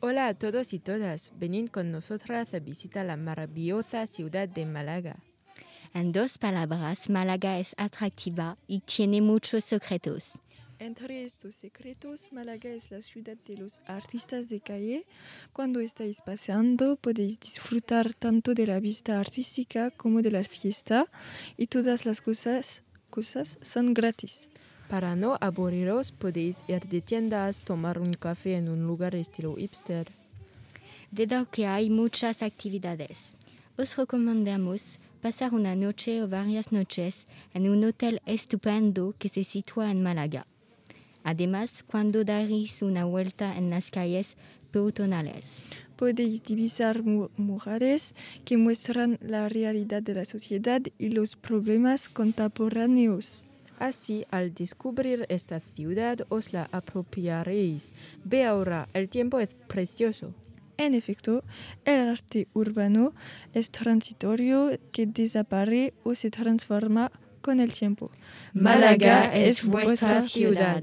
Hola a todos y todas. Venid con nosotras a visitar la maravillosa ciudad de Málaga. En dos palabras, Málaga es atractiva y tiene muchos secretos. Entre estos secretos, Málaga es la ciudad de los artistas de calle. Cuando estáis paseando podéis disfrutar tanto de la vista artística como de la fiesta y todas las cosas, cosas son gratis. Para no aburriros, podéis ir de tiendas, tomar un café en un lugar estilo hipster. Dedo que hay muchas actividades. Os recomendamos pasar una noche o varias noches en un hotel estupendo que se sitúa en Málaga. Además, cuando daréis una vuelta en las calles peatonales, Podéis divisar mu- murales que muestran la realidad de la sociedad y los problemas contemporáneos. Así, al descubrir esta ciudad, os la apropiaréis. Ve ahora, el tiempo es precioso. En efecto, el arte urbano es transitorio que desaparece o se transforma con el tiempo. Málaga es vuestra ciudad.